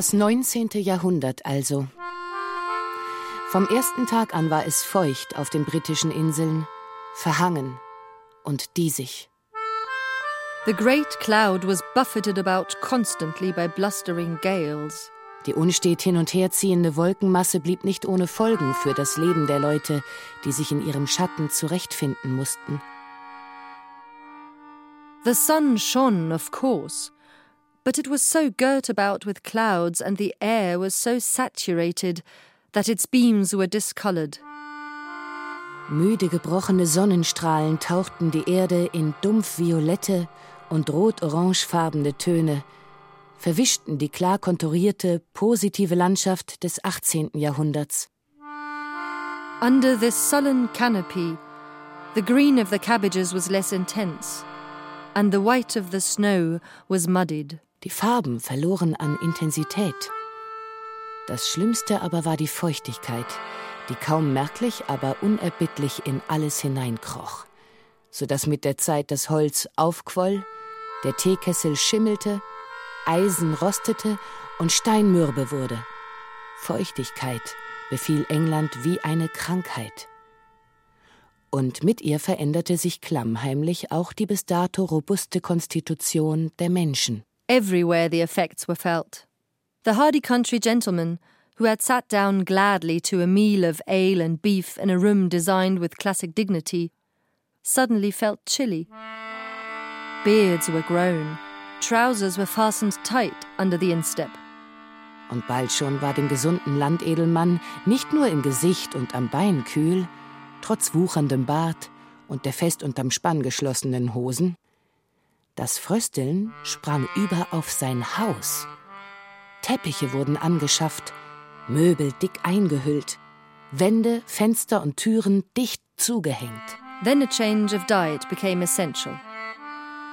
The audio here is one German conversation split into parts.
Das 19. Jahrhundert also. Vom ersten Tag an war es feucht auf den britischen Inseln, verhangen und diesig. The great cloud was buffeted about constantly by blustering gales. Die unstet hin und her ziehende Wolkenmasse blieb nicht ohne Folgen für das Leben der Leute, die sich in ihrem Schatten zurechtfinden mussten. The sun shone, of course, but it was so girt about with clouds and the air was so saturated that its beams were discolored. Müde gebrochene Sonnenstrahlen tauchten die Erde in dumpf violette und rot-orangefarbene Töne, verwischten die klar konturierte, positive Landschaft des 18. Jahrhunderts. Under this sullen canopy, the green of the cabbages was less intense, and the white of the snow was muddied. Die Farben verloren an Intensität. Das Schlimmste aber war die Feuchtigkeit, die kaum merklich, aber unerbittlich in alles hineinkroch, so dass mit der Zeit das Holz aufquoll, der Teekessel schimmelte, Eisen rostete und Stein mürbe wurde. Feuchtigkeit befiel England wie eine Krankheit. Und mit ihr veränderte sich klammheimlich auch die bis dato robuste Konstitution der Menschen. Everywhere the effects were felt. The hardy country gentleman, who had sat down gladly to a meal of ale and beef in a room designed with classic dignity, suddenly felt chilly. Beards were grown, trousers were fastened tight under the instep. Und bald schon war dem gesunden Landedelmann nicht nur im Gesicht und am Bein kühl, trotz wucherndem Bart und der fest unterm Spann geschlossenen Hosen. Das Frösteln sprang über auf sein Haus. Teppiche wurden angeschafft, Möbel dick eingehüllt, Wände, Fenster und Türen dicht zugehängt. Then a change of diet became essential.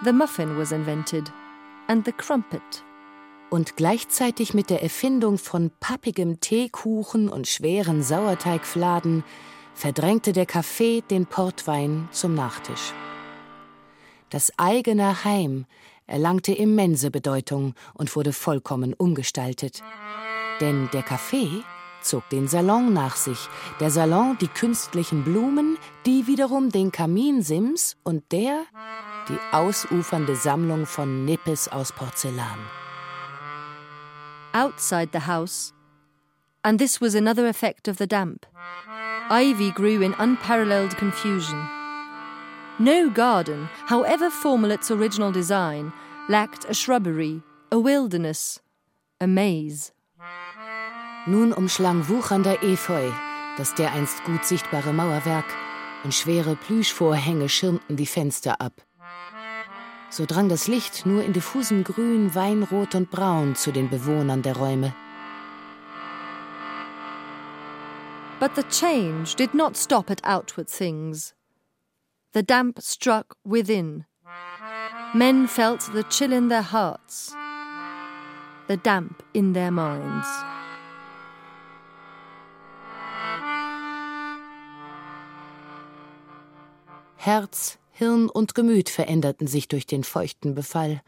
The muffin was invented and the crumpet. Und gleichzeitig mit der Erfindung von pappigem Teekuchen und schweren Sauerteigfladen verdrängte der Kaffee den Portwein zum Nachtisch. Das eigene Heim erlangte immense Bedeutung und wurde vollkommen umgestaltet. Denn der Kaffee zog den Salon nach sich, der Salon die künstlichen Blumen, die wiederum den Kaminsims und der die ausufernde Sammlung von Nippes aus Porzellan. Outside the house, and this was another effect of the damp, ivy grew in unparalleled confusion. No garden, however formal its original design, lacked a shrubbery, a wilderness, a maze. Nun umschlang wuchernder Efeu das dereinst gut sichtbare Mauerwerk, und schwere Plüschvorhänge schirmten die Fenster ab. So drang das Licht nur in diffusem Grün, Weinrot und Braun zu den Bewohnern der Räume. But the change did not stop at outward things. The damp struck within. Men felt the chill in their hearts, the damp in their minds. Herz, Hirn und Gemüt veränderten sich durch den feuchten Befall.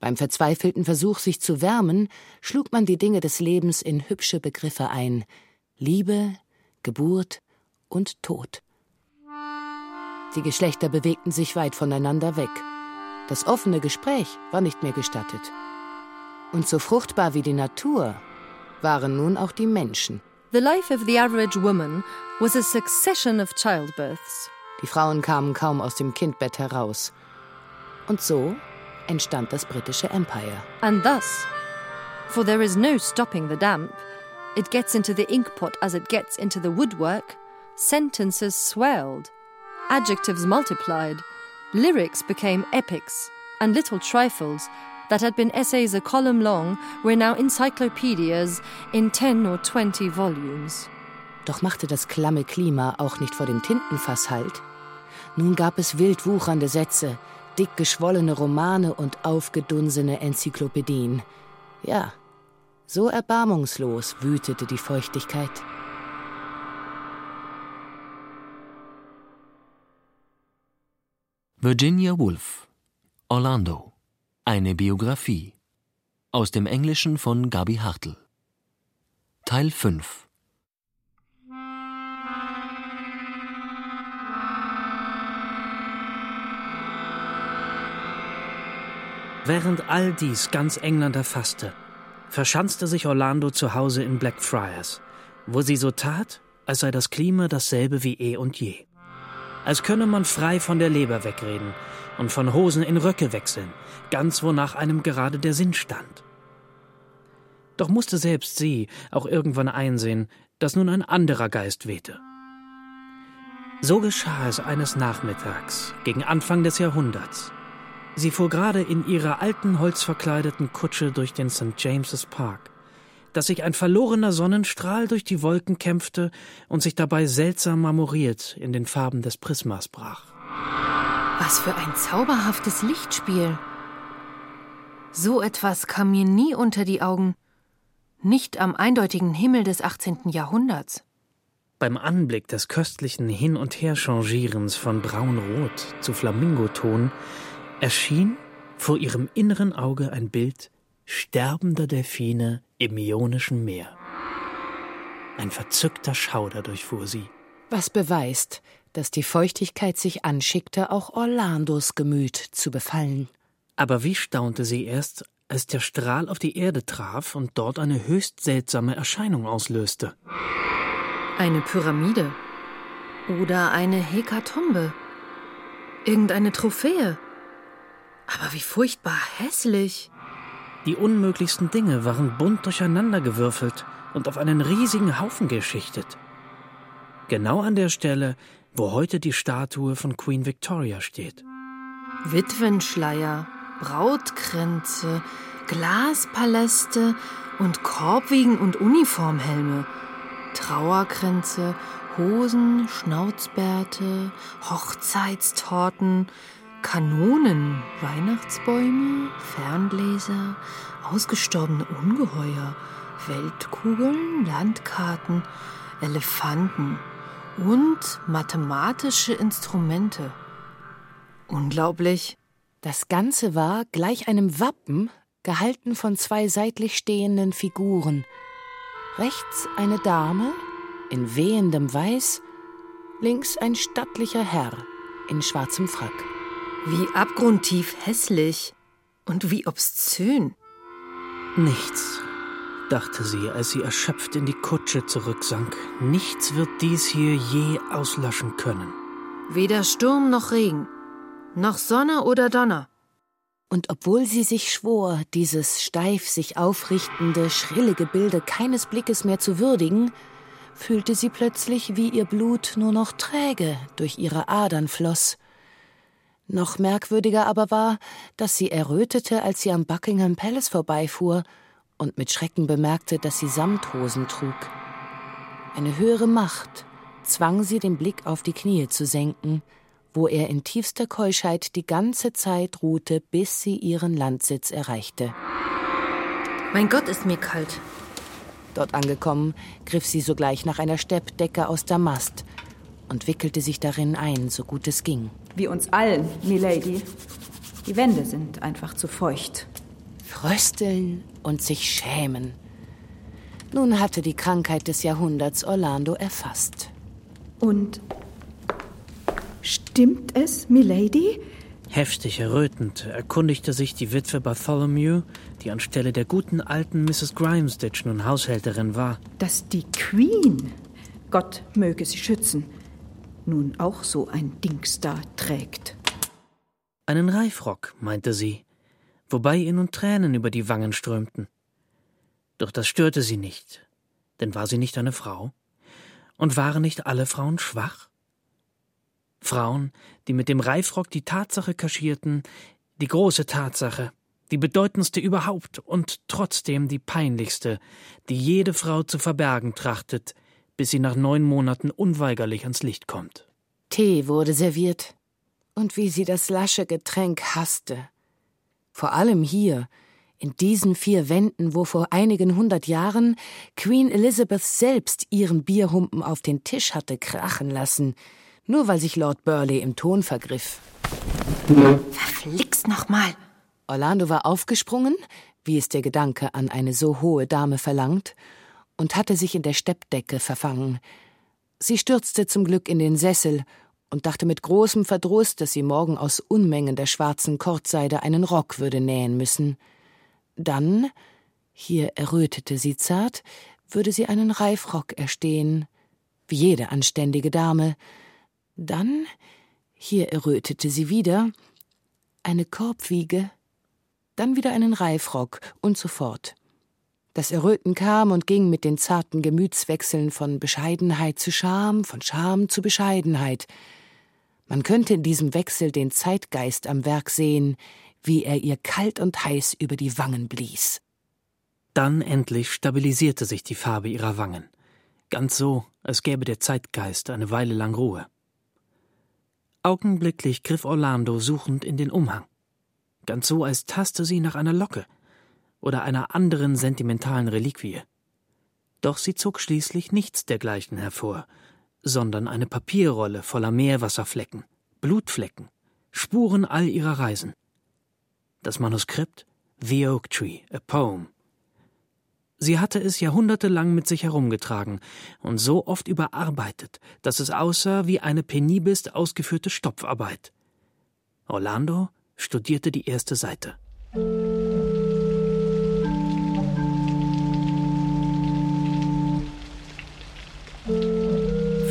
Beim verzweifelten Versuch, sich zu wärmen, schlug man die Dinge des Lebens in hübsche Begriffe ein Liebe, Geburt und Tod. Die Geschlechter bewegten sich weit voneinander weg. Das offene Gespräch war nicht mehr gestattet. Und so fruchtbar wie die Natur waren nun auch die Menschen. The life of the average woman was a succession of childbirths. Die Frauen kamen kaum aus dem Kindbett heraus. Und so entstand das britische Empire. And thus, for there is no stopping the damp, it gets into the inkpot as it gets into the woodwork, sentences swelled, adjectives multiplied, lyrics became epics, and little trifles that had been essays a column long were now encyclopedias in 10 or 20 volumes. Doch machte das klamme Klima auch nicht vor dem Tintenfass Halt. Nun gab es wild wuchernde Sätze, dick geschwollene Romane und aufgedunsene Enzyklopädien. Ja, so erbarmungslos wütete die Feuchtigkeit. Virginia Woolf Orlando Eine Biografie Aus dem Englischen von Gabi Hartl. Teil 5 Während all dies ganz England erfasste, verschanzte sich Orlando zu Hause in Blackfriars, wo sie so tat, als sei das Klima dasselbe wie eh und je. Als könne man frei von der Leber wegreden und von Hosen in Röcke wechseln, ganz wonach einem gerade der Sinn stand. Doch musste selbst sie auch irgendwann einsehen, dass nun ein anderer Geist wehte. So geschah es eines Nachmittags, gegen Anfang des Jahrhunderts. Sie fuhr gerade in ihrer alten holzverkleideten Kutsche durch den St. James's Park, dass sich ein verlorener Sonnenstrahl durch die Wolken kämpfte und sich dabei seltsam marmoriert in den Farben des Prismas brach. Was für ein zauberhaftes Lichtspiel. So etwas kam mir nie unter die Augen. Nicht am eindeutigen Himmel des 18. Jahrhunderts. Beim Anblick des köstlichen Hin- und Herchangierens von braun-rot zu Flamingoton erschien vor ihrem inneren Auge ein Bild sterbender Delfine im Ionischen Meer. Ein verzückter Schauder durchfuhr sie. Was beweist, dass die Feuchtigkeit sich anschickte, auch Orlandos Gemüt zu befallen. Aber wie staunte sie erst, als der Strahl auf die Erde traf und dort eine höchst seltsame Erscheinung auslöste. Eine Pyramide. Oder eine Hekatombe. Irgendeine Trophäe. Aber wie furchtbar hässlich. Die unmöglichsten Dinge waren bunt durcheinandergewürfelt und auf einen riesigen Haufen geschichtet. Genau an der Stelle, wo heute die Statue von Queen Victoria steht. Witwenschleier, Brautkränze, Glaspaläste und Korbwegen und Uniformhelme, Trauerkränze, Hosen, Schnauzbärte, Hochzeitstorten, Kanonen, Weihnachtsbäume, Ferngläser, ausgestorbene Ungeheuer, Weltkugeln, Landkarten, Elefanten und mathematische Instrumente. Unglaublich. Das Ganze war gleich einem Wappen, gehalten von zwei seitlich stehenden Figuren. Rechts eine Dame in wehendem Weiß, links ein stattlicher Herr in schwarzem Frack. Wie abgrundtief hässlich und wie obszön. Nichts, dachte sie, als sie erschöpft in die Kutsche zurücksank. Nichts wird dies hier je auslöschen können. Weder Sturm noch Regen, noch Sonne oder Donner. Und obwohl sie sich schwor, dieses steif sich aufrichtende, schrille Gebilde keines Blickes mehr zu würdigen, fühlte sie plötzlich, wie ihr Blut nur noch träge durch ihre Adern floss. Noch merkwürdiger aber war, dass sie errötete, als sie am Buckingham Palace vorbeifuhr und mit Schrecken bemerkte, dass sie Samthosen trug. Eine höhere Macht zwang sie, den Blick auf die Knie zu senken, wo er in tiefster Keuschheit die ganze Zeit ruhte, bis sie ihren Landsitz erreichte. Mein Gott, ist mir kalt. Dort angekommen, griff sie sogleich nach einer Steppdecke aus Damast und wickelte sich darin ein, so gut es ging. Wie uns allen, Milady. Die Wände sind einfach zu feucht. Frösteln und sich schämen. Nun hatte die Krankheit des Jahrhunderts Orlando erfasst. Und stimmt es, Milady? Heftig errötend erkundigte sich die Witwe Bartholomew, die anstelle der guten alten Mrs. Grimesditch nun Haushälterin war. Dass die Queen, Gott möge sie schützen, nun auch so ein Dings da trägt. Einen Reifrock, meinte sie, wobei ihr nun Tränen über die Wangen strömten. Doch das störte sie nicht, denn war sie nicht eine Frau? Und waren nicht alle Frauen schwach? Frauen, die mit dem Reifrock die Tatsache kaschierten, die große Tatsache, die bedeutendste überhaupt und trotzdem die peinlichste, die jede Frau zu verbergen trachtet, bis sie nach neun Monaten unweigerlich ans Licht kommt. Tee wurde serviert, und wie sie das lasche Getränk hasste. Vor allem hier, in diesen vier Wänden, wo vor einigen hundert Jahren Queen Elizabeth selbst ihren Bierhumpen auf den Tisch hatte krachen lassen, nur weil sich Lord Burleigh im Ton vergriff. Verflixt nochmal. Orlando war aufgesprungen, wie es der Gedanke an eine so hohe Dame verlangt, und hatte sich in der Steppdecke verfangen. Sie stürzte zum Glück in den Sessel und dachte mit großem Verdruss, dass sie morgen aus Unmengen der schwarzen Kordseide einen Rock würde nähen müssen. Dann, hier errötete sie zart, würde sie einen Reifrock erstehen, wie jede anständige Dame. Dann, hier errötete sie wieder, eine Korbwiege, dann wieder einen Reifrock und so fort. Das Erröten kam und ging mit den zarten Gemütswechseln von Bescheidenheit zu Scham, von Scham zu Bescheidenheit. Man könnte in diesem Wechsel den Zeitgeist am Werk sehen, wie er ihr kalt und heiß über die Wangen blies. Dann endlich stabilisierte sich die Farbe ihrer Wangen. Ganz so, als gäbe der Zeitgeist eine Weile lang Ruhe. Augenblicklich griff Orlando suchend in den Umhang. Ganz so, als taste sie nach einer Locke oder einer anderen sentimentalen Reliquie. Doch sie zog schließlich nichts dergleichen hervor, sondern eine Papierrolle voller Meerwasserflecken, Blutflecken, Spuren all ihrer Reisen. Das Manuskript The Oak Tree, a Poem Sie hatte es jahrhundertelang mit sich herumgetragen und so oft überarbeitet, dass es aussah wie eine penibelst ausgeführte Stopfarbeit. Orlando studierte die erste Seite.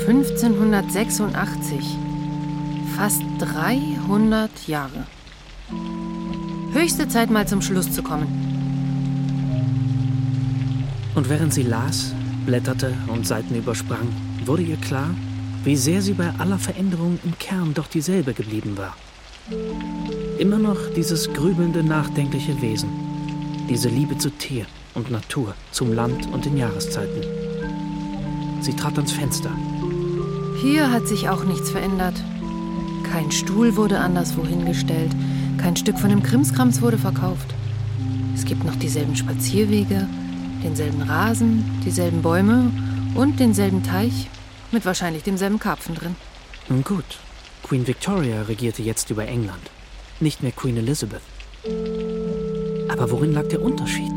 »1586. Fast 300 Jahre. Höchste Zeit, mal zum Schluss zu kommen. Und während sie las, blätterte und Seiten übersprang, wurde ihr klar, wie sehr sie bei aller Veränderung im Kern doch dieselbe geblieben war. Immer noch dieses grübelnde, nachdenkliche Wesen, diese Liebe zu Tier und Natur, zum Land und den Jahreszeiten. Sie trat ans Fenster. Hier hat sich auch nichts verändert. Kein Stuhl wurde anderswo hingestellt, kein Stück von dem Krimskrams wurde verkauft. Es gibt noch dieselben Spazierwege, denselben Rasen, dieselben Bäume und denselben Teich mit wahrscheinlich demselben Karpfen drin. Nun gut, Queen Victoria regierte jetzt über England, nicht mehr Queen Elizabeth. Aber worin lag der Unterschied?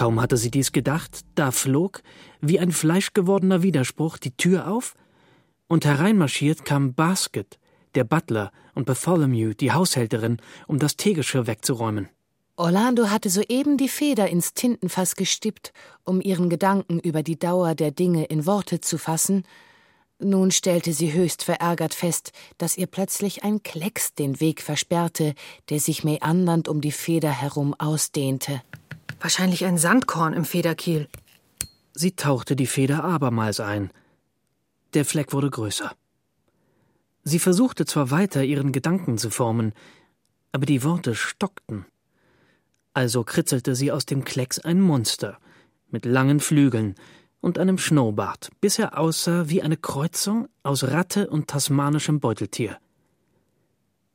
Kaum hatte sie dies gedacht, da flog, wie ein fleischgewordener Widerspruch, die Tür auf, und hereinmarschiert kam Basket, der Butler, und Bartholomew, die Haushälterin, um das Teegeschirr wegzuräumen. Orlando hatte soeben die Feder ins Tintenfass gestippt, um ihren Gedanken über die Dauer der Dinge in Worte zu fassen. Nun stellte sie höchst verärgert fest, dass ihr plötzlich ein Klecks den Weg versperrte, der sich meandernd um die Feder herum ausdehnte. Wahrscheinlich ein Sandkorn im Federkiel. Sie tauchte die Feder abermals ein. Der Fleck wurde größer. Sie versuchte zwar weiter, ihren Gedanken zu formen, aber die Worte stockten also kritzelte sie aus dem Klecks ein Monster mit langen Flügeln und einem Schnurrbart, bis er aussah wie eine Kreuzung aus Ratte und tasmanischem Beuteltier.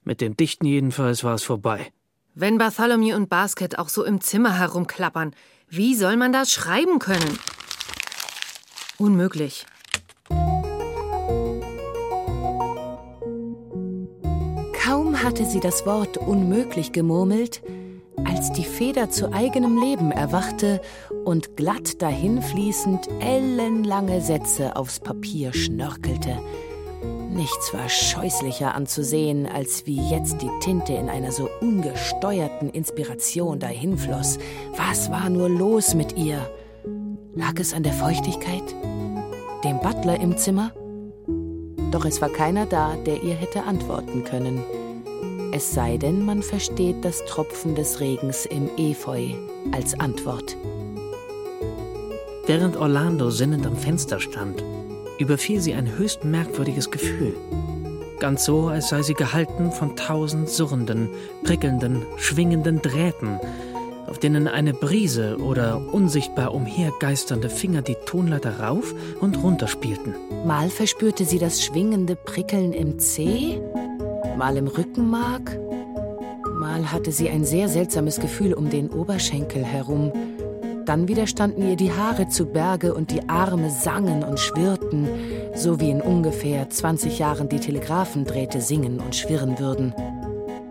Mit dem Dichten jedenfalls war es vorbei. Wenn Bartholomew und Basket auch so im Zimmer herumklappern, wie soll man das schreiben können? Unmöglich. Kaum hatte sie das Wort unmöglich gemurmelt, als die Feder zu eigenem Leben erwachte und glatt dahinfließend ellenlange Sätze aufs Papier schnörkelte. Nichts war scheußlicher anzusehen, als wie jetzt die Tinte in einer so ungesteuerten Inspiration dahinfloss. Was war nur los mit ihr? Lag es an der Feuchtigkeit? Dem Butler im Zimmer? Doch es war keiner da, der ihr hätte antworten können es sei denn, man versteht das Tropfen des Regens im Efeu als Antwort. Während Orlando sinnend am Fenster stand, überfiel sie ein höchst merkwürdiges Gefühl. Ganz so, als sei sie gehalten von tausend surrenden, prickelnden, schwingenden Drähten, auf denen eine Brise oder unsichtbar umhergeisternde Finger die Tonleiter rauf und runter spielten. Mal verspürte sie das schwingende Prickeln im Zeh, mal im Rückenmark, mal hatte sie ein sehr seltsames Gefühl um den Oberschenkel herum. Dann wieder standen ihr die Haare zu Berge und die Arme sangen und schwirrten, so wie in ungefähr 20 Jahren die Telegraphendrähte singen und schwirren würden.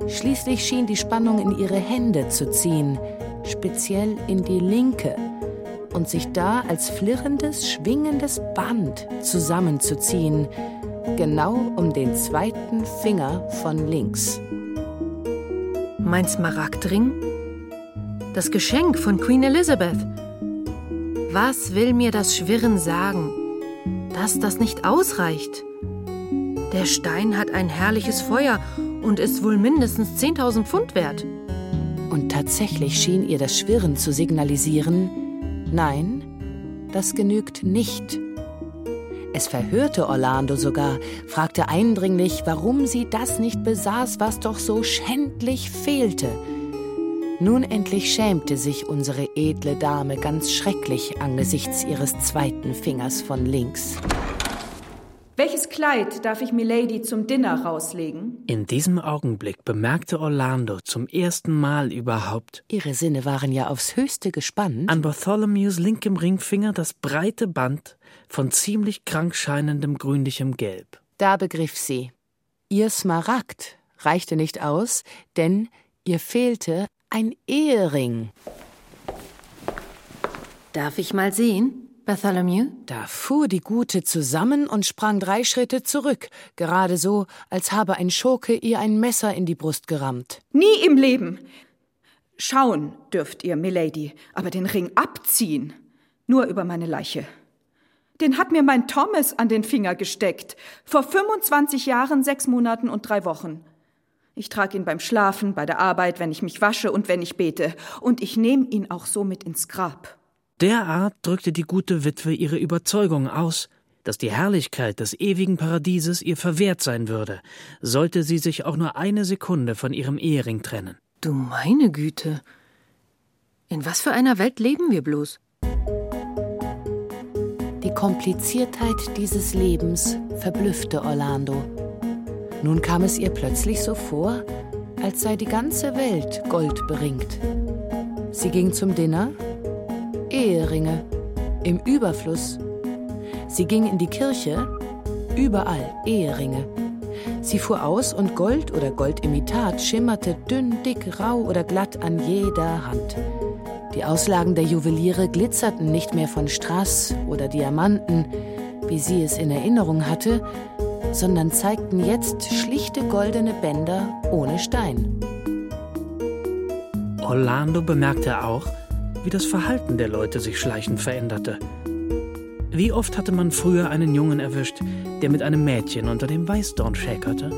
Schließlich schien die Spannung in ihre Hände zu ziehen, speziell in die linke, und sich da als flirrendes, schwingendes Band zusammenzuziehen, genau um den zweiten Finger von links. Mein Smaragdring? Das Geschenk von Queen Elizabeth. Was will mir das Schwirren sagen? Dass das nicht ausreicht. Der Stein hat ein herrliches Feuer und ist wohl mindestens 10.000 Pfund wert. Und tatsächlich schien ihr das Schwirren zu signalisieren, nein, das genügt nicht. Es verhörte Orlando sogar, fragte eindringlich, warum sie das nicht besaß, was doch so schändlich fehlte. Nun endlich schämte sich unsere edle Dame ganz schrecklich angesichts ihres zweiten Fingers von links. Welches Kleid darf ich Milady zum Dinner rauslegen? In diesem Augenblick bemerkte Orlando zum ersten Mal überhaupt Ihre Sinne waren ja aufs höchste gespannt. an Bartholomews linkem Ringfinger das breite Band von ziemlich krank scheinendem grünlichem Gelb. Da begriff sie. Ihr Smaragd reichte nicht aus, denn ihr fehlte ein Ehering. Darf ich mal sehen, Bartholomew? Da fuhr die Gute zusammen und sprang drei Schritte zurück, gerade so, als habe ein Schurke ihr ein Messer in die Brust gerammt. Nie im Leben. Schauen dürft ihr, Milady, aber den Ring abziehen. Nur über meine Leiche. Den hat mir mein Thomas an den Finger gesteckt. Vor 25 Jahren, sechs Monaten und drei Wochen. Ich trage ihn beim Schlafen, bei der Arbeit, wenn ich mich wasche und wenn ich bete. Und ich nehme ihn auch so mit ins Grab. Derart drückte die gute Witwe ihre Überzeugung aus, dass die Herrlichkeit des ewigen Paradieses ihr verwehrt sein würde, sollte sie sich auch nur eine Sekunde von ihrem Ehering trennen. Du meine Güte. In was für einer Welt leben wir bloß? Die Kompliziertheit dieses Lebens verblüffte Orlando. Nun kam es ihr plötzlich so vor, als sei die ganze Welt Gold beringt. Sie ging zum Dinner, Eheringe, im Überfluss. Sie ging in die Kirche, überall Eheringe. Sie fuhr aus und Gold oder Goldimitat schimmerte dünn, dick, rau oder glatt an jeder Hand. Die Auslagen der Juweliere glitzerten nicht mehr von Strass oder Diamanten, wie sie es in Erinnerung hatte, sondern zeigten jetzt schlichte goldene Bänder ohne Stein. Orlando bemerkte auch, wie das Verhalten der Leute sich schleichend veränderte. Wie oft hatte man früher einen Jungen erwischt, der mit einem Mädchen unter dem Weißdorn schäkerte?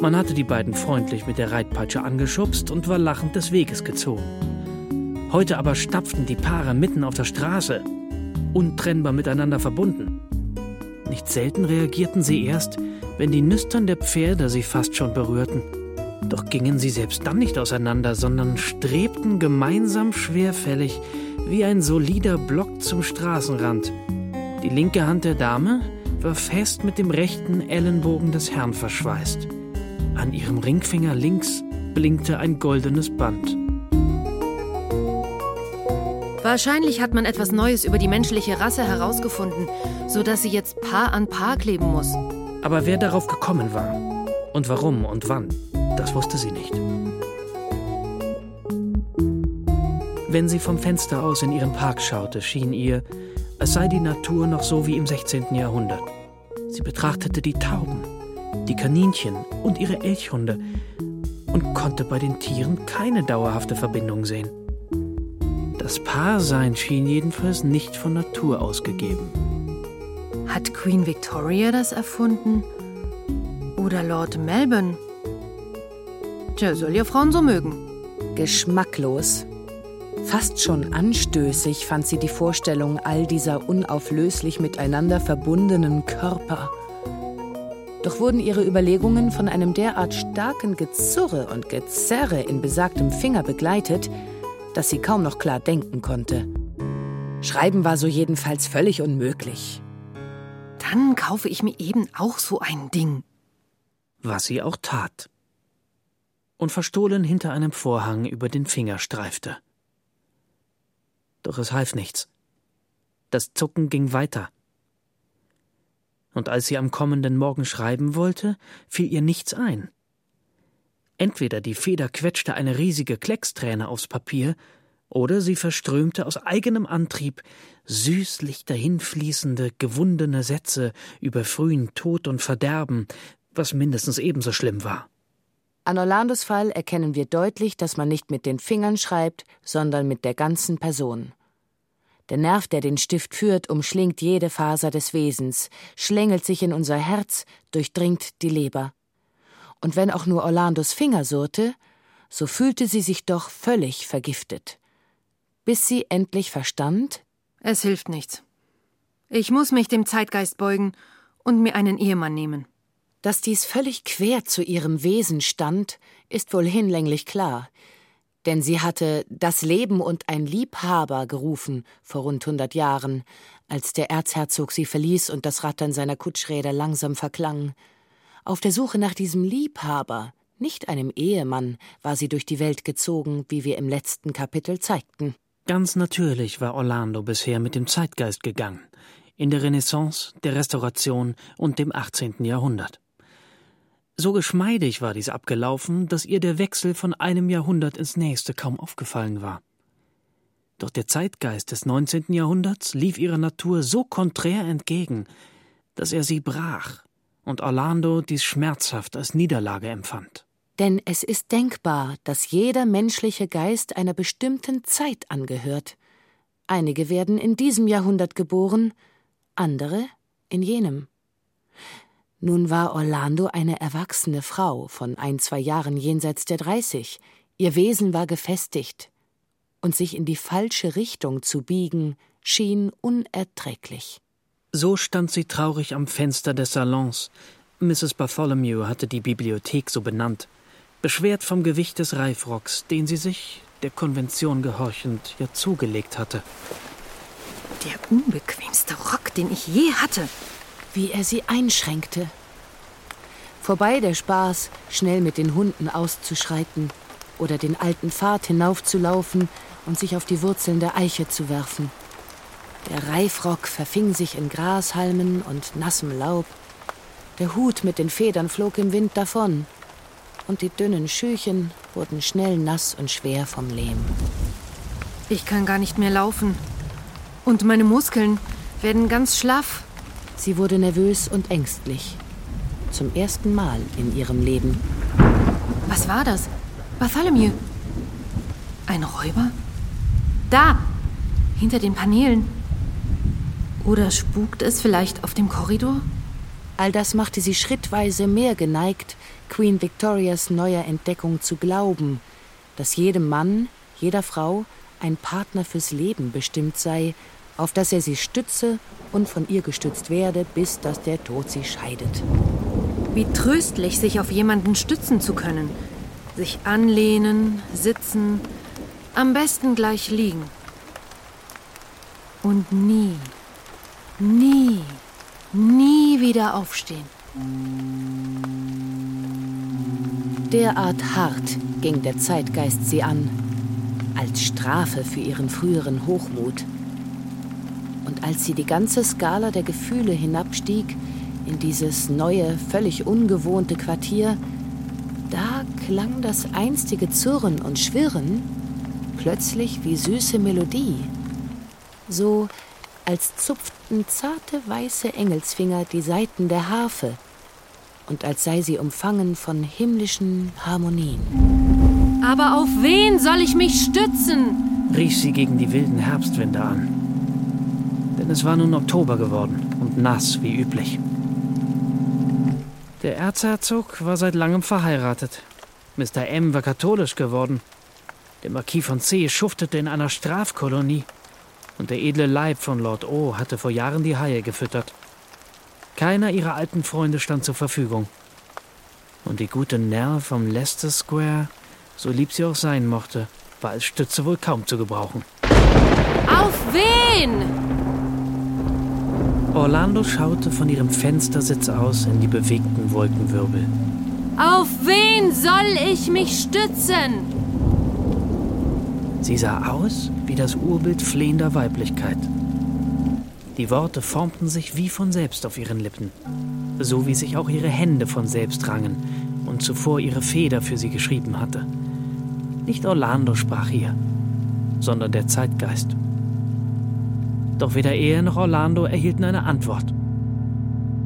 Man hatte die beiden freundlich mit der Reitpeitsche angeschubst und war lachend des Weges gezogen. Heute aber stapften die Paare mitten auf der Straße, untrennbar miteinander verbunden. Nicht selten reagierten sie erst, wenn die Nüstern der Pferde sie fast schon berührten. Doch gingen sie selbst dann nicht auseinander, sondern strebten gemeinsam schwerfällig wie ein solider Block zum Straßenrand. Die linke Hand der Dame war fest mit dem rechten Ellenbogen des Herrn verschweißt. An ihrem Ringfinger links blinkte ein goldenes Band. Wahrscheinlich hat man etwas Neues über die menschliche Rasse herausgefunden, so dass sie jetzt Paar an Paar kleben muss. Aber wer darauf gekommen war und warum und wann, das wusste sie nicht. Wenn sie vom Fenster aus in ihren Park schaute, schien ihr, als sei die Natur noch so wie im 16. Jahrhundert. Sie betrachtete die Tauben, die Kaninchen und ihre Elchhunde und konnte bei den Tieren keine dauerhafte Verbindung sehen. Das Paarsein schien jedenfalls nicht von Natur ausgegeben. Hat Queen Victoria das erfunden? Oder Lord Melbourne? Tja, soll ja Frauen so mögen. Geschmacklos. Fast schon anstößig fand sie die Vorstellung all dieser unauflöslich miteinander verbundenen Körper. Doch wurden ihre Überlegungen von einem derart starken Gezurre und Gezerre in besagtem Finger begleitet, dass sie kaum noch klar denken konnte. Schreiben war so jedenfalls völlig unmöglich. Dann kaufe ich mir eben auch so ein Ding. Was sie auch tat. Und verstohlen hinter einem Vorhang über den Finger streifte. Doch es half nichts. Das Zucken ging weiter. Und als sie am kommenden Morgen schreiben wollte, fiel ihr nichts ein. Entweder die Feder quetschte eine riesige Klecksträne aufs Papier, oder sie verströmte aus eigenem Antrieb süßlich dahinfließende, gewundene Sätze über frühen Tod und Verderben, was mindestens ebenso schlimm war. An Orlandos Fall erkennen wir deutlich, dass man nicht mit den Fingern schreibt, sondern mit der ganzen Person. Der Nerv, der den Stift führt, umschlingt jede Faser des Wesens, schlängelt sich in unser Herz, durchdringt die Leber. Und wenn auch nur Orlandos Finger surrte, so fühlte sie sich doch völlig vergiftet. Bis sie endlich verstand, es hilft nichts. Ich muss mich dem Zeitgeist beugen und mir einen Ehemann nehmen. Dass dies völlig quer zu ihrem Wesen stand, ist wohl hinlänglich klar. Denn sie hatte das Leben und ein Liebhaber gerufen vor rund hundert Jahren, als der Erzherzog sie verließ und das Rattern seiner Kutschräder langsam verklang. Auf der Suche nach diesem Liebhaber, nicht einem Ehemann, war sie durch die Welt gezogen, wie wir im letzten Kapitel zeigten. Ganz natürlich war Orlando bisher mit dem Zeitgeist gegangen, in der Renaissance, der Restauration und dem 18. Jahrhundert. So geschmeidig war dies abgelaufen, dass ihr der Wechsel von einem Jahrhundert ins nächste kaum aufgefallen war. Doch der Zeitgeist des 19. Jahrhunderts lief ihrer Natur so konträr entgegen, dass er sie brach und Orlando dies schmerzhaft als Niederlage empfand. Denn es ist denkbar, dass jeder menschliche Geist einer bestimmten Zeit angehört. Einige werden in diesem Jahrhundert geboren, andere in jenem. Nun war Orlando eine erwachsene Frau von ein, zwei Jahren jenseits der dreißig. Ihr Wesen war gefestigt. Und sich in die falsche Richtung zu biegen, schien unerträglich. So stand sie traurig am Fenster des Salons. Mrs. Bartholomew hatte die Bibliothek so benannt, beschwert vom Gewicht des Reifrocks, den sie sich, der Konvention gehorchend, ja zugelegt hatte. Der unbequemste Rock, den ich je hatte, wie er sie einschränkte. Vorbei der Spaß, schnell mit den Hunden auszuschreiten oder den alten Pfad hinaufzulaufen und sich auf die Wurzeln der Eiche zu werfen. Der Reifrock verfing sich in Grashalmen und nassem Laub. Der Hut mit den Federn flog im Wind davon. Und die dünnen Schüchen wurden schnell nass und schwer vom Lehm. Ich kann gar nicht mehr laufen. Und meine Muskeln werden ganz schlaff. Sie wurde nervös und ängstlich. Zum ersten Mal in ihrem Leben. Was war das? Bartholomew. Ein Räuber? Da! Hinter den Paneelen. Oder spukt es vielleicht auf dem Korridor? All das machte sie schrittweise mehr geneigt, Queen Victorias neuer Entdeckung zu glauben, dass jedem Mann, jeder Frau ein Partner fürs Leben bestimmt sei, auf das er sie stütze und von ihr gestützt werde, bis dass der Tod sie scheidet. Wie tröstlich, sich auf jemanden stützen zu können. Sich anlehnen, sitzen, am besten gleich liegen. Und nie, nie, nie wieder aufstehen. Derart hart ging der Zeitgeist sie an, als Strafe für ihren früheren Hochmut und als sie die ganze Skala der Gefühle hinabstieg in dieses neue, völlig ungewohnte Quartier, da klang das einstige Zurren und Schwirren plötzlich wie süße Melodie. So als zupften zarte weiße Engelsfinger die Saiten der Harfe und als sei sie umfangen von himmlischen Harmonien. Aber auf wen soll ich mich stützen? rief sie gegen die wilden Herbstwinde an es war nun Oktober geworden und nass wie üblich. Der Erzherzog war seit langem verheiratet. Mr. M. war katholisch geworden. Der Marquis von C. schuftete in einer Strafkolonie. Und der edle Leib von Lord O. hatte vor Jahren die Haie gefüttert. Keiner ihrer alten Freunde stand zur Verfügung. Und die gute Nell vom Leicester Square, so lieb sie auch sein mochte, war als Stütze wohl kaum zu gebrauchen. Auf wen? Orlando schaute von ihrem Fenstersitz aus in die bewegten Wolkenwirbel. Auf wen soll ich mich stützen? Sie sah aus wie das Urbild flehender Weiblichkeit. Die Worte formten sich wie von selbst auf ihren Lippen, so wie sich auch ihre Hände von selbst rangen, und zuvor ihre Feder für sie geschrieben hatte. Nicht Orlando sprach hier, sondern der Zeitgeist. Doch weder er noch Orlando erhielten eine Antwort.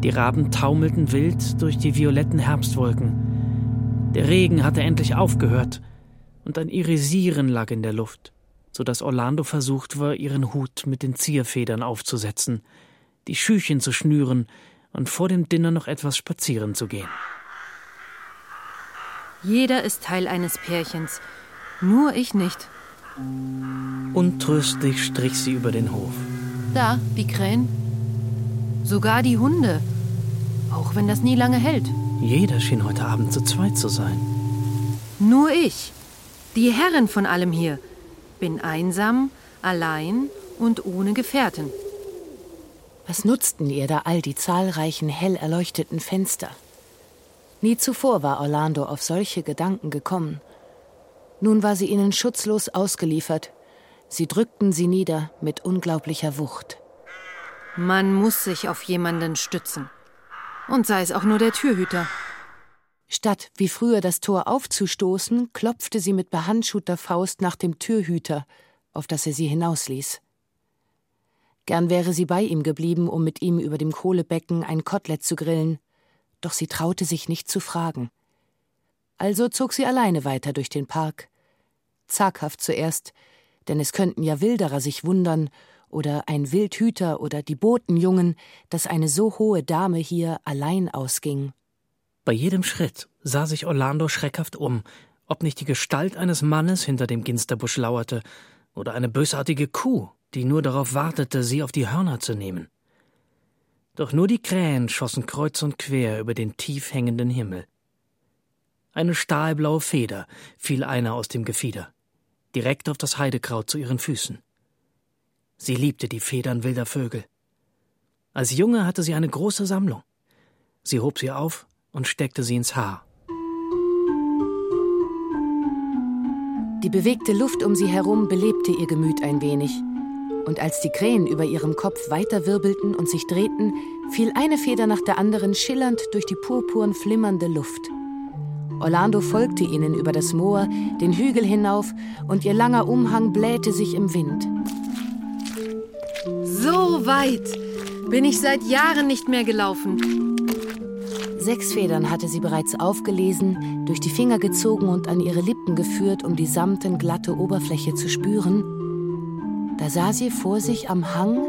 Die Raben taumelten wild durch die violetten Herbstwolken. Der Regen hatte endlich aufgehört, und ein Irisieren lag in der Luft, so dass Orlando versucht war, ihren Hut mit den Zierfedern aufzusetzen, die Schüchen zu schnüren und vor dem Dinner noch etwas spazieren zu gehen. Jeder ist Teil eines Pärchens, nur ich nicht. Untröstlich strich sie über den Hof. Da, die Krähen. Sogar die Hunde. Auch wenn das nie lange hält. Jeder schien heute Abend zu zweit zu sein. Nur ich, die Herrin von allem hier, bin einsam, allein und ohne Gefährten. Was nutzten ihr da all die zahlreichen hell erleuchteten Fenster? Nie zuvor war Orlando auf solche Gedanken gekommen. Nun war sie ihnen schutzlos ausgeliefert. Sie drückten sie nieder mit unglaublicher Wucht. Man muss sich auf jemanden stützen. Und sei es auch nur der Türhüter. Statt wie früher das Tor aufzustoßen, klopfte sie mit behandschuhter Faust nach dem Türhüter, auf das er sie hinausließ. Gern wäre sie bei ihm geblieben, um mit ihm über dem Kohlebecken ein Kotelett zu grillen, doch sie traute sich nicht zu fragen. Also zog sie alleine weiter durch den Park. Zaghaft zuerst, denn es könnten ja Wilderer sich wundern oder ein Wildhüter oder die Botenjungen, dass eine so hohe Dame hier allein ausging. Bei jedem Schritt sah sich Orlando schreckhaft um, ob nicht die Gestalt eines Mannes hinter dem Ginsterbusch lauerte oder eine bösartige Kuh, die nur darauf wartete, sie auf die Hörner zu nehmen. Doch nur die Krähen schossen kreuz und quer über den tief hängenden Himmel. Eine stahlblaue Feder fiel einer aus dem Gefieder, direkt auf das Heidekraut zu ihren Füßen. Sie liebte die Federn wilder Vögel. Als Junge hatte sie eine große Sammlung. Sie hob sie auf und steckte sie ins Haar. Die bewegte Luft um sie herum belebte ihr Gemüt ein wenig. Und als die Krähen über ihrem Kopf weiter wirbelten und sich drehten, fiel eine Feder nach der anderen schillernd durch die purpurn flimmernde Luft. Orlando folgte ihnen über das Moor, den Hügel hinauf, und ihr langer Umhang blähte sich im Wind. So weit bin ich seit Jahren nicht mehr gelaufen. Sechs Federn hatte sie bereits aufgelesen, durch die Finger gezogen und an ihre Lippen geführt, um die samten glatte Oberfläche zu spüren. Da sah sie vor sich am Hang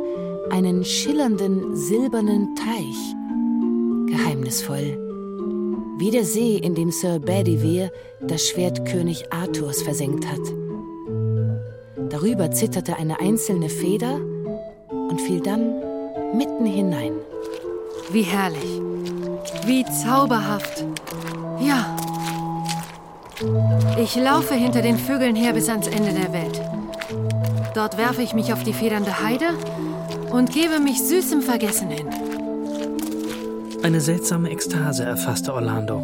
einen schillernden silbernen Teich. Geheimnisvoll. Wie der See, in dem Sir Bedivere das Schwert König Arthurs versenkt hat. Darüber zitterte eine einzelne Feder und fiel dann mitten hinein. Wie herrlich. Wie zauberhaft. Ja. Ich laufe hinter den Vögeln her bis ans Ende der Welt. Dort werfe ich mich auf die federnde Heide und gebe mich süßem Vergessen hin. Eine seltsame Ekstase erfasste Orlando.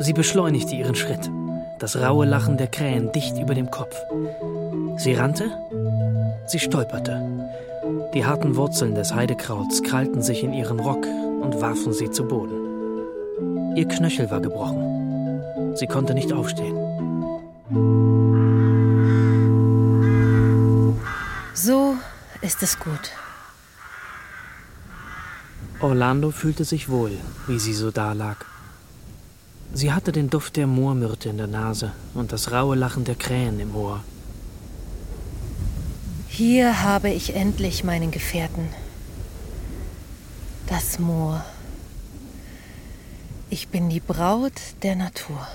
Sie beschleunigte ihren Schritt, das raue Lachen der Krähen dicht über dem Kopf. Sie rannte, sie stolperte. Die harten Wurzeln des Heidekrauts krallten sich in ihren Rock und warfen sie zu Boden. Ihr Knöchel war gebrochen. Sie konnte nicht aufstehen. So ist es gut. Orlando fühlte sich wohl, wie sie so dalag. Sie hatte den Duft der Moormyrte in der Nase und das raue Lachen der Krähen im Ohr. Hier habe ich endlich meinen Gefährten. Das Moor. Ich bin die Braut der Natur.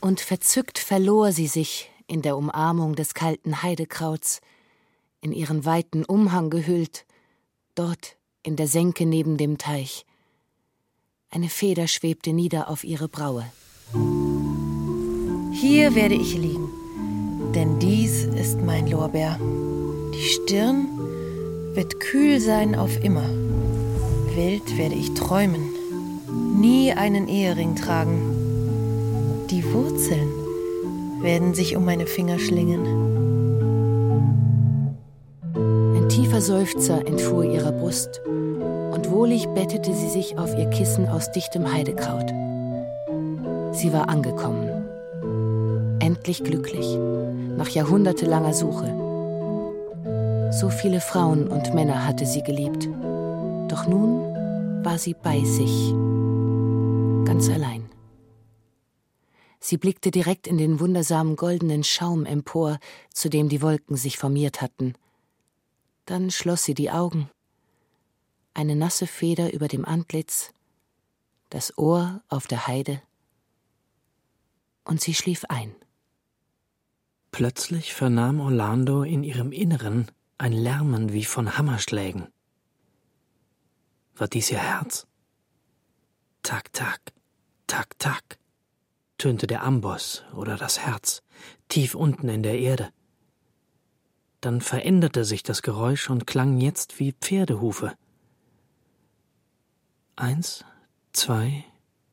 Und verzückt verlor sie sich in der Umarmung des kalten Heidekrauts, in ihren weiten Umhang gehüllt, dort in der Senke neben dem Teich. Eine Feder schwebte nieder auf ihre Braue. Hier werde ich liegen, denn dies ist mein Lorbeer. Die Stirn wird kühl sein auf immer. Wild werde ich träumen, nie einen Ehering tragen. Die Wurzeln werden sich um meine Finger schlingen. Ein tiefer Seufzer entfuhr ihrer Brust, wohlig bettete sie sich auf ihr Kissen aus dichtem Heidekraut. Sie war angekommen. Endlich glücklich, nach jahrhundertelanger Suche. So viele Frauen und Männer hatte sie geliebt. Doch nun war sie bei sich, ganz allein. Sie blickte direkt in den wundersamen goldenen Schaum empor, zu dem die Wolken sich formiert hatten. Dann schloss sie die Augen. Eine nasse Feder über dem Antlitz, das Ohr auf der Heide. Und sie schlief ein. Plötzlich vernahm Orlando in ihrem Inneren ein Lärmen wie von Hammerschlägen. War dies ihr Herz? Tak, tak, tak, tak, tönte der Amboss oder das Herz, tief unten in der Erde. Dann veränderte sich das Geräusch und klang jetzt wie Pferdehufe. Eins, zwei,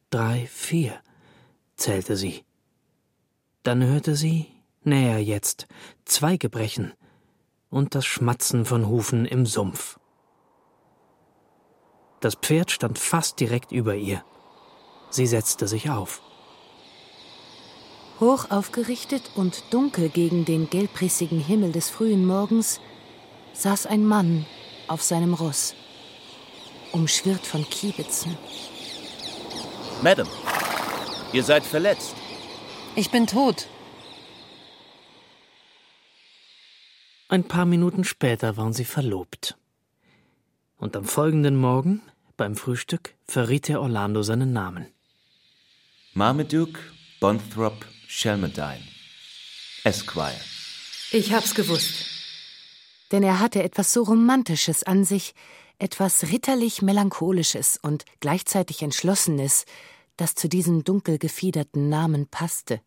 drei, vier, zählte sie. Dann hörte sie, näher jetzt, Zweige brechen, und das Schmatzen von Hufen im Sumpf. Das Pferd stand fast direkt über ihr. Sie setzte sich auf. Hoch aufgerichtet und dunkel gegen den gelbrissigen Himmel des frühen Morgens saß ein Mann auf seinem Ross, umschwirrt von Kiebitzen. Madam, ihr seid verletzt. Ich bin tot. Ein paar Minuten später waren sie verlobt. Und am folgenden Morgen, beim Frühstück, verriet er Orlando seinen Namen. Marmaduke Bonthrop Shelmadine, Esquire. Ich hab's gewusst. Denn er hatte etwas so Romantisches an sich, etwas ritterlich Melancholisches und gleichzeitig Entschlossenes, das zu diesem dunkel gefiederten Namen passte.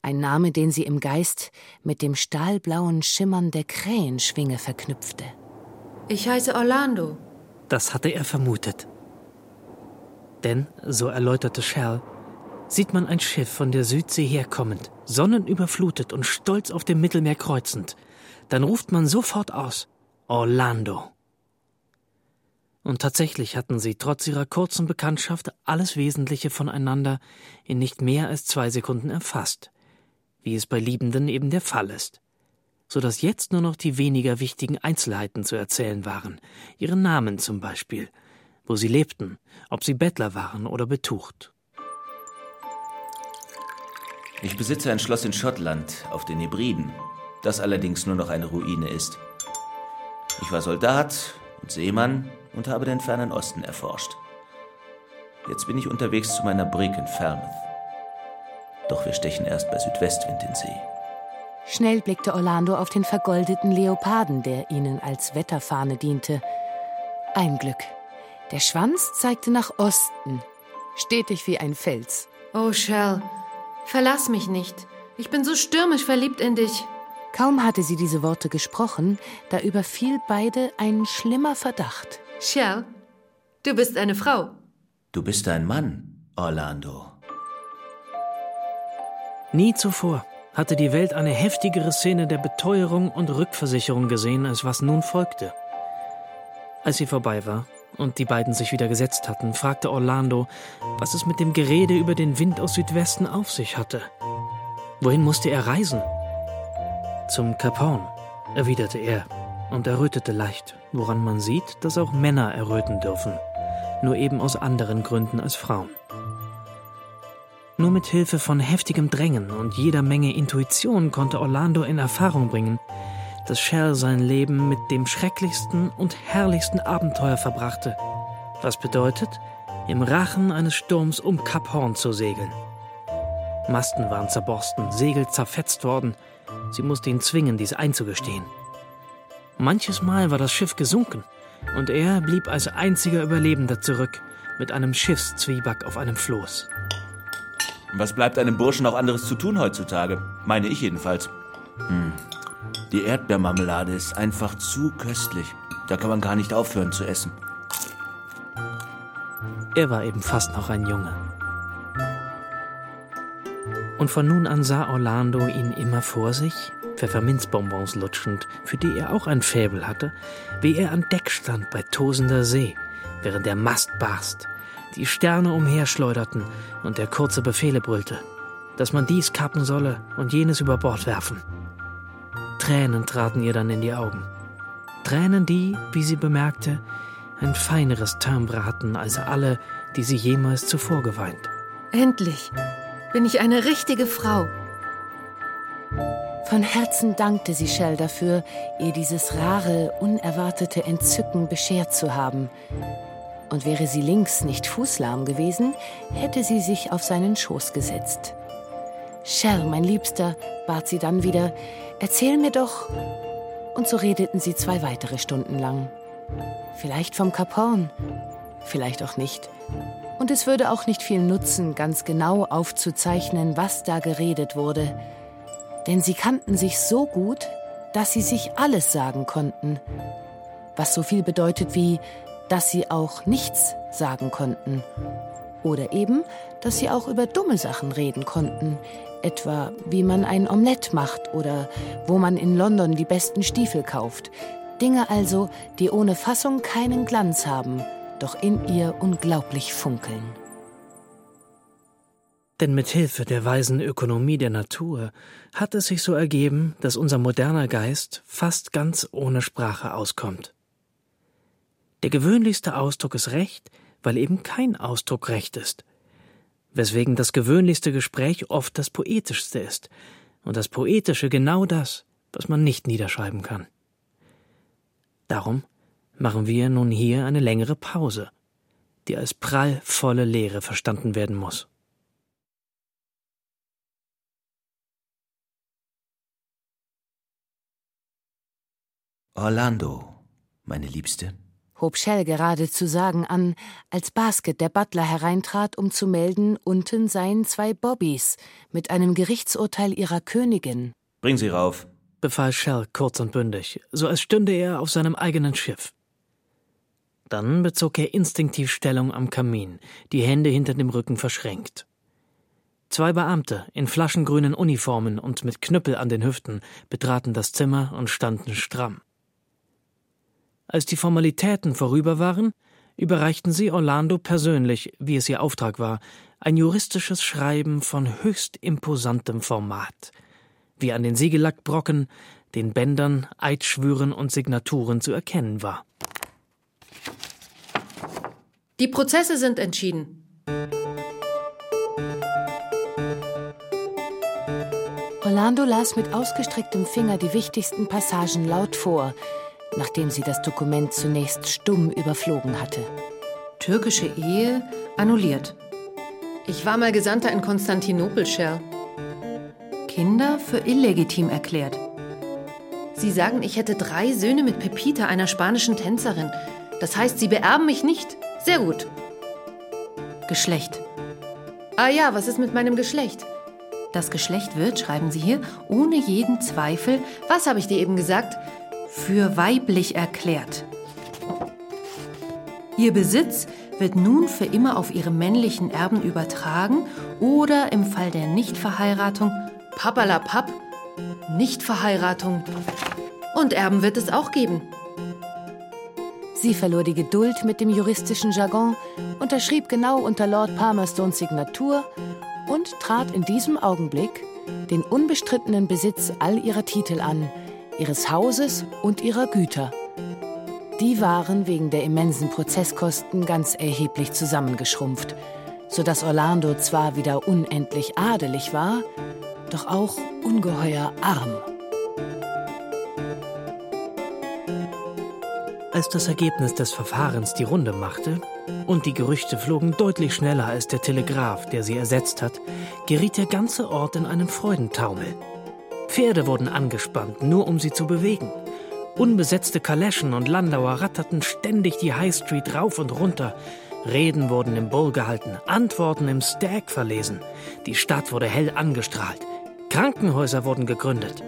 Ein Name, den sie im Geist mit dem stahlblauen Schimmern der Krähenschwinge verknüpfte. Ich heiße Orlando. Das hatte er vermutet. Denn, so erläuterte Shell, sieht man ein Schiff von der Südsee herkommend, sonnenüberflutet und stolz auf dem Mittelmeer kreuzend, dann ruft man sofort aus Orlando. Und tatsächlich hatten sie trotz ihrer kurzen Bekanntschaft alles Wesentliche voneinander in nicht mehr als zwei Sekunden erfasst, wie es bei Liebenden eben der Fall ist, so dass jetzt nur noch die weniger wichtigen Einzelheiten zu erzählen waren, ihre Namen zum Beispiel, wo sie lebten, ob sie Bettler waren oder betucht. Ich besitze ein Schloss in Schottland auf den Hebriden, das allerdings nur noch eine Ruine ist. Ich war Soldat und Seemann und habe den fernen Osten erforscht. Jetzt bin ich unterwegs zu meiner Brig in Falmouth. Doch wir stechen erst bei Südwestwind in See. Schnell blickte Orlando auf den vergoldeten Leoparden, der ihnen als Wetterfahne diente. Ein Glück. Der Schwanz zeigte nach Osten, stetig wie ein Fels. Oh, Shell, verlass mich nicht. Ich bin so stürmisch verliebt in dich. Kaum hatte sie diese Worte gesprochen, da überfiel beide ein schlimmer Verdacht. Shell, du bist eine Frau. Du bist ein Mann, Orlando. Nie zuvor hatte die Welt eine heftigere Szene der Beteuerung und Rückversicherung gesehen, als was nun folgte. Als sie vorbei war und die beiden sich wieder gesetzt hatten, fragte Orlando, was es mit dem Gerede über den Wind aus Südwesten auf sich hatte. Wohin musste er reisen? Zum Cap Horn, erwiderte er und errötete leicht, woran man sieht, dass auch Männer erröten dürfen, nur eben aus anderen Gründen als Frauen. Nur mit Hilfe von heftigem Drängen und jeder Menge Intuition konnte Orlando in Erfahrung bringen, dass Shell sein Leben mit dem schrecklichsten und herrlichsten Abenteuer verbrachte, was bedeutet, im Rachen eines Sturms um Kap Horn zu segeln. Masten waren zerborsten, Segel zerfetzt worden. Sie musste ihn zwingen, dies einzugestehen. Manches Mal war das Schiff gesunken und er blieb als einziger Überlebender zurück mit einem Schiffszwieback auf einem Floß. Was bleibt einem Burschen auch anderes zu tun heutzutage? Meine ich jedenfalls. Hm. Die Erdbeermarmelade ist einfach zu köstlich. Da kann man gar nicht aufhören zu essen. Er war eben fast noch ein Junge. Und von nun an sah Orlando ihn immer vor sich, Pfefferminzbonbons lutschend, für die er auch ein Fäbel hatte, wie er an Deck stand bei tosender See, während der Mast barst, die Sterne umherschleuderten und der kurze Befehle brüllte, dass man dies kappen solle und jenes über Bord werfen. Tränen traten ihr dann in die Augen. Tränen, die, wie sie bemerkte, ein feineres Timbre hatten als alle, die sie jemals zuvor geweint. Endlich bin ich eine richtige Frau. Von Herzen dankte sie Shell dafür, ihr dieses rare, unerwartete Entzücken beschert zu haben. Und wäre sie links nicht fußlahm gewesen, hätte sie sich auf seinen Schoß gesetzt. Shell, mein Liebster, bat sie dann wieder, erzähl mir doch. Und so redeten sie zwei weitere Stunden lang. Vielleicht vom Cap Horn, vielleicht auch nicht. Und es würde auch nicht viel nutzen, ganz genau aufzuzeichnen, was da geredet wurde. Denn sie kannten sich so gut, dass sie sich alles sagen konnten. Was so viel bedeutet wie, dass sie auch nichts sagen konnten. Oder eben, dass sie auch über dumme Sachen reden konnten, etwa wie man ein Omelett macht oder wo man in London die besten Stiefel kauft. Dinge also, die ohne Fassung keinen Glanz haben, doch in ihr unglaublich funkeln. Denn mit Hilfe der weisen Ökonomie der Natur hat es sich so ergeben, dass unser moderner Geist fast ganz ohne Sprache auskommt. Der gewöhnlichste Ausdruck ist Recht, weil eben kein Ausdruck Recht ist, weswegen das gewöhnlichste Gespräch oft das poetischste ist und das Poetische genau das, was man nicht niederschreiben kann. Darum machen wir nun hier eine längere Pause, die als prallvolle Lehre verstanden werden muss. Orlando, meine Liebste, hob Shell gerade zu sagen an, als Basket der Butler hereintrat, um zu melden, unten seien zwei Bobbys mit einem Gerichtsurteil ihrer Königin. Bring sie rauf, befahl Shell kurz und bündig, so als stünde er auf seinem eigenen Schiff. Dann bezog er instinktiv Stellung am Kamin, die Hände hinter dem Rücken verschränkt. Zwei Beamte in flaschengrünen Uniformen und mit Knüppel an den Hüften betraten das Zimmer und standen stramm. Als die Formalitäten vorüber waren, überreichten sie Orlando persönlich, wie es ihr Auftrag war, ein juristisches Schreiben von höchst imposantem Format, wie an den Siegellackbrocken, den Bändern, Eidschwüren und Signaturen zu erkennen war. Die Prozesse sind entschieden. Orlando las mit ausgestrecktem Finger die wichtigsten Passagen laut vor, nachdem sie das Dokument zunächst stumm überflogen hatte. Türkische Ehe annulliert. Ich war mal Gesandter in Konstantinopel, Scher. Kinder für illegitim erklärt. Sie sagen, ich hätte drei Söhne mit Pepita, einer spanischen Tänzerin. Das heißt, Sie beerben mich nicht. Sehr gut. Geschlecht. Ah ja, was ist mit meinem Geschlecht? Das Geschlecht wird, schreiben Sie hier, ohne jeden Zweifel, was habe ich dir eben gesagt, für weiblich erklärt. Ihr Besitz wird nun für immer auf ihre männlichen Erben übertragen oder im Fall der Nichtverheiratung Papalapap, Nichtverheiratung. Und Erben wird es auch geben. Sie verlor die Geduld mit dem juristischen Jargon, unterschrieb genau unter Lord Palmerstones Signatur und trat in diesem Augenblick den unbestrittenen Besitz all ihrer Titel an, ihres Hauses und ihrer Güter. Die waren wegen der immensen Prozesskosten ganz erheblich zusammengeschrumpft, sodass Orlando zwar wieder unendlich adelig war, doch auch ungeheuer arm. Als das Ergebnis des Verfahrens die Runde machte und die Gerüchte flogen deutlich schneller als der Telegraph, der sie ersetzt hat, geriet der ganze Ort in einen Freudentaumel. Pferde wurden angespannt, nur um sie zu bewegen. Unbesetzte Kaleschen und Landauer ratterten ständig die High Street rauf und runter. Reden wurden im Bull gehalten, Antworten im Stag verlesen. Die Stadt wurde hell angestrahlt. Krankenhäuser wurden gegründet.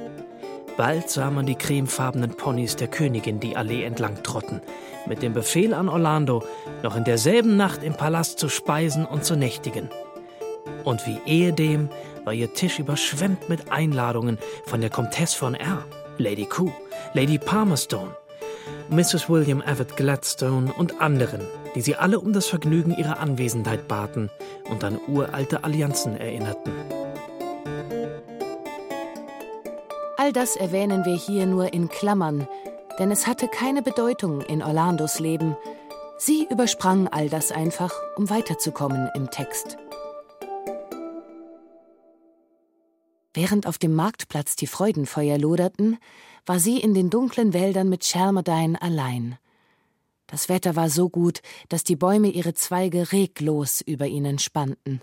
Bald sah man die cremefarbenen Ponys der Königin die Allee entlang trotten, mit dem Befehl an Orlando, noch in derselben Nacht im Palast zu speisen und zu nächtigen. Und wie ehedem war ihr Tisch überschwemmt mit Einladungen von der Comtesse von R., Lady Q, Lady Palmerstone, Mrs. William Everett Gladstone und anderen, die sie alle um das Vergnügen ihrer Anwesenheit baten und an uralte Allianzen erinnerten. All das erwähnen wir hier nur in Klammern, denn es hatte keine Bedeutung in Orlandos Leben. Sie übersprang all das einfach, um weiterzukommen im Text. Während auf dem Marktplatz die Freudenfeuer loderten, war sie in den dunklen Wäldern mit Schermedain allein. Das Wetter war so gut, dass die Bäume ihre Zweige reglos über ihnen spannten.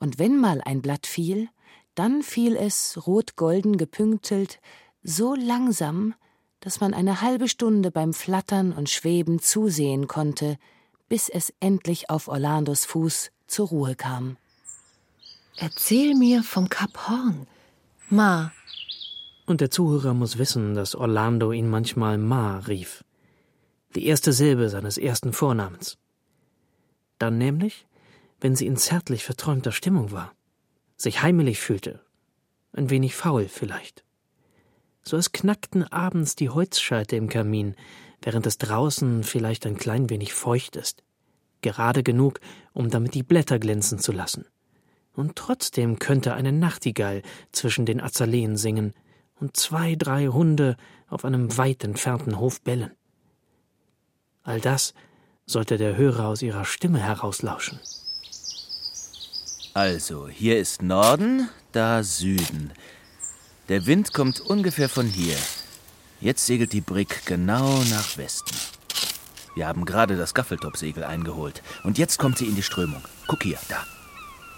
Und wenn mal ein Blatt fiel, dann fiel es, rot-golden gepünktelt, so langsam, dass man eine halbe Stunde beim Flattern und Schweben zusehen konnte, bis es endlich auf Orlandos Fuß zur Ruhe kam. Erzähl mir vom Kap Horn. Ma. Und der Zuhörer muss wissen, dass Orlando ihn manchmal Ma rief. Die erste Silbe seines ersten Vornamens. Dann nämlich, wenn sie in zärtlich verträumter Stimmung war, sich heimelig fühlte, ein wenig faul vielleicht. So es knackten abends die Holzscheite im Kamin, während es draußen vielleicht ein klein wenig feucht ist, gerade genug, um damit die Blätter glänzen zu lassen und trotzdem könnte eine Nachtigall zwischen den Azaleen singen und zwei, drei Hunde auf einem weit entfernten Hof bellen. All das sollte der Hörer aus ihrer Stimme herauslauschen. Also, hier ist Norden, da Süden. Der Wind kommt ungefähr von hier. Jetzt segelt die Brick genau nach Westen. Wir haben gerade das Gaffeltopsegel eingeholt. Und jetzt kommt sie in die Strömung. Guck hier, da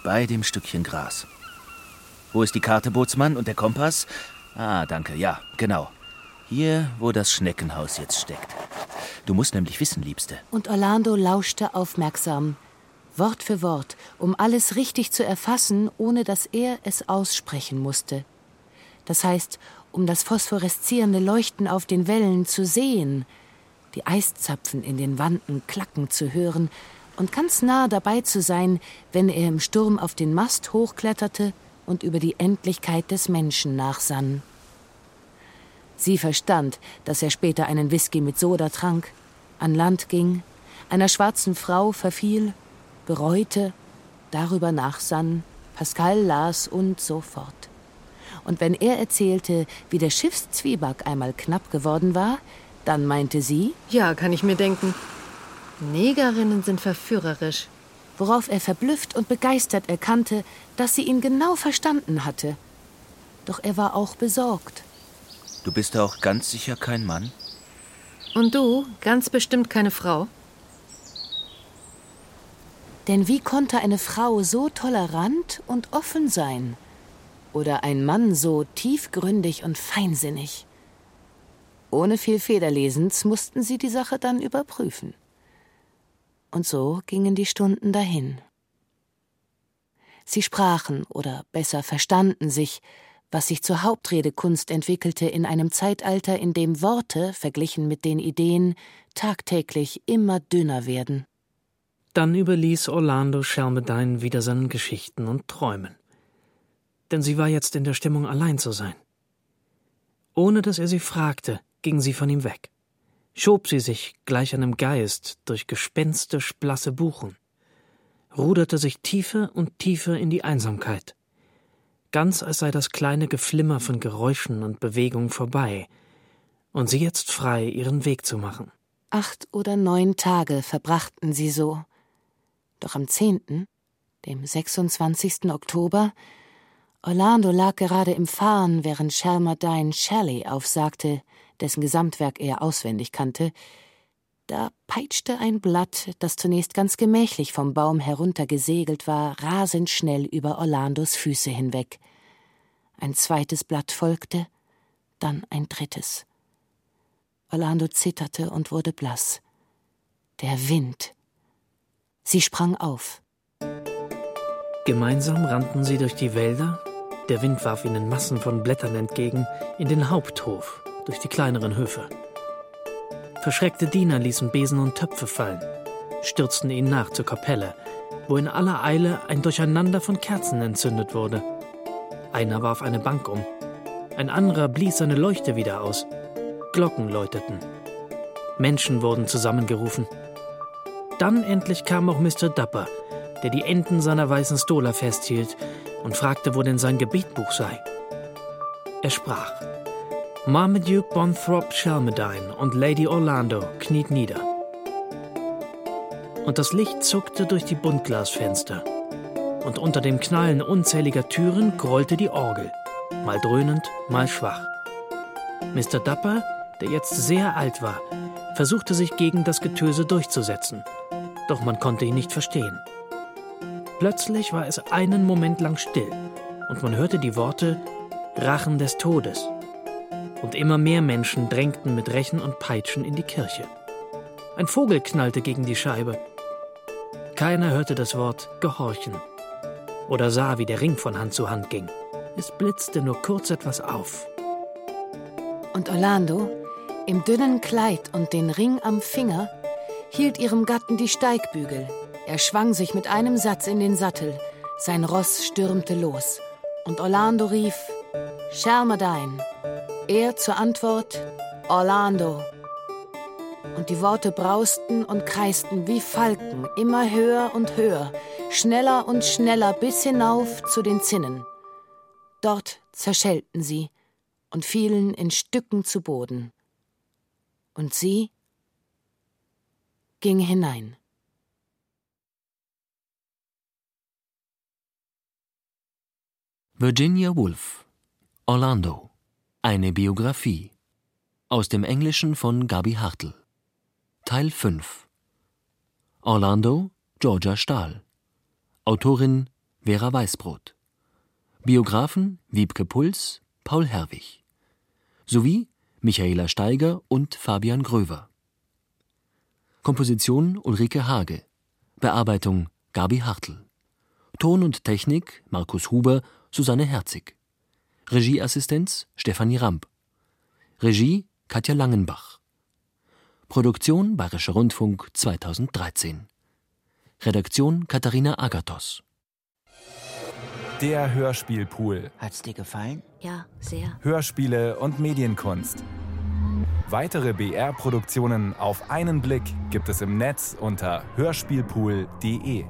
bei dem Stückchen Gras. Wo ist die Karte, Bootsmann, und der Kompass? Ah, danke, ja, genau. Hier, wo das Schneckenhaus jetzt steckt. Du musst nämlich wissen, Liebste. Und Orlando lauschte aufmerksam, Wort für Wort, um alles richtig zu erfassen, ohne dass er es aussprechen musste. Das heißt, um das phosphoreszierende Leuchten auf den Wellen zu sehen, die Eiszapfen in den Wanden klacken zu hören und ganz nah dabei zu sein, wenn er im Sturm auf den Mast hochkletterte und über die Endlichkeit des Menschen nachsann. Sie verstand, dass er später einen Whisky mit Soda trank, an Land ging, einer schwarzen Frau verfiel, bereute, darüber nachsann, Pascal las und so fort. Und wenn er erzählte, wie der Schiffszwieback einmal knapp geworden war, dann meinte sie: Ja, kann ich mir denken. Negerinnen sind verführerisch. Worauf er verblüfft und begeistert erkannte, dass sie ihn genau verstanden hatte. Doch er war auch besorgt. Du bist auch ganz sicher kein Mann? Und du, ganz bestimmt keine Frau? Denn wie konnte eine Frau so tolerant und offen sein? Oder ein Mann so tiefgründig und feinsinnig? Ohne viel Federlesens mussten sie die Sache dann überprüfen. Und so gingen die Stunden dahin. Sie sprachen oder besser verstanden sich, was sich zur Hauptredekunst entwickelte in einem Zeitalter, in dem Worte, verglichen mit den Ideen, tagtäglich immer dünner werden. Dann überließ Orlando Schermedein wieder seinen Geschichten und Träumen. Denn sie war jetzt in der Stimmung, allein zu sein. Ohne dass er sie fragte, ging sie von ihm weg schob sie sich gleich einem Geist durch gespenstisch blasse Buchen, ruderte sich tiefer und tiefer in die Einsamkeit, ganz als sei das kleine Geflimmer von Geräuschen und Bewegung vorbei, und sie jetzt frei, ihren Weg zu machen. Acht oder neun Tage verbrachten sie so. Doch am zehnten, dem 26. Oktober, Orlando lag gerade im Fahren, während Shelmerdine Shelley aufsagte, dessen Gesamtwerk er auswendig kannte, da peitschte ein Blatt, das zunächst ganz gemächlich vom Baum heruntergesegelt war, rasend schnell über Orlandos Füße hinweg. Ein zweites Blatt folgte, dann ein drittes. Orlando zitterte und wurde blass. Der Wind. Sie sprang auf. Gemeinsam rannten sie durch die Wälder, der Wind warf ihnen Massen von Blättern entgegen, in den Haupthof, durch die kleineren Höfe. Verschreckte Diener ließen Besen und Töpfe fallen, stürzten ihnen nach zur Kapelle, wo in aller Eile ein Durcheinander von Kerzen entzündet wurde. Einer warf eine Bank um, ein anderer blies seine Leuchte wieder aus. Glocken läuteten. Menschen wurden zusammengerufen. Dann endlich kam auch Mr. Dapper, der die Enden seiner weißen Stola festhielt und fragte, wo denn sein Gebetbuch sei. Er sprach: Marmaduke Bonthrop Shelmerdine und Lady Orlando kniet nieder. Und das Licht zuckte durch die Buntglasfenster. Und unter dem Knallen unzähliger Türen grollte die Orgel, mal dröhnend, mal schwach. Mr. Dapper, der jetzt sehr alt war, versuchte sich gegen das Getöse durchzusetzen. Doch man konnte ihn nicht verstehen. Plötzlich war es einen Moment lang still und man hörte die Worte Rachen des Todes. Und immer mehr Menschen drängten mit Rechen und Peitschen in die Kirche. Ein Vogel knallte gegen die Scheibe. Keiner hörte das Wort Gehorchen oder sah, wie der Ring von Hand zu Hand ging. Es blitzte nur kurz etwas auf. Und Orlando, im dünnen Kleid und den Ring am Finger, hielt ihrem Gatten die Steigbügel. Er schwang sich mit einem Satz in den Sattel. Sein Ross stürmte los. Und Orlando rief: Schermerdein. Er zur Antwort: Orlando. Und die Worte brausten und kreisten wie Falken, immer höher und höher, schneller und schneller bis hinauf zu den Zinnen. Dort zerschellten sie und fielen in Stücken zu Boden. Und sie ging hinein. Virginia Woolf Orlando. Eine Biografie. Aus dem Englischen von Gabi Hartl. Teil 5 Orlando Georgia Stahl. Autorin Vera Weißbrot. Biografen Wiebke Puls Paul Herwig. Sowie Michaela Steiger und Fabian Gröver. Komposition Ulrike Hage. Bearbeitung Gabi Hartl. Ton und Technik Markus Huber, Susanne Herzig. Regieassistenz Stefanie Ramp. Regie Katja Langenbach. Produktion Bayerischer Rundfunk 2013. Redaktion Katharina Agathos. Der Hörspielpool. Hat's dir gefallen? Ja, sehr. Hörspiele und Medienkunst. Weitere BR-Produktionen auf einen Blick gibt es im Netz unter hörspielpool.de.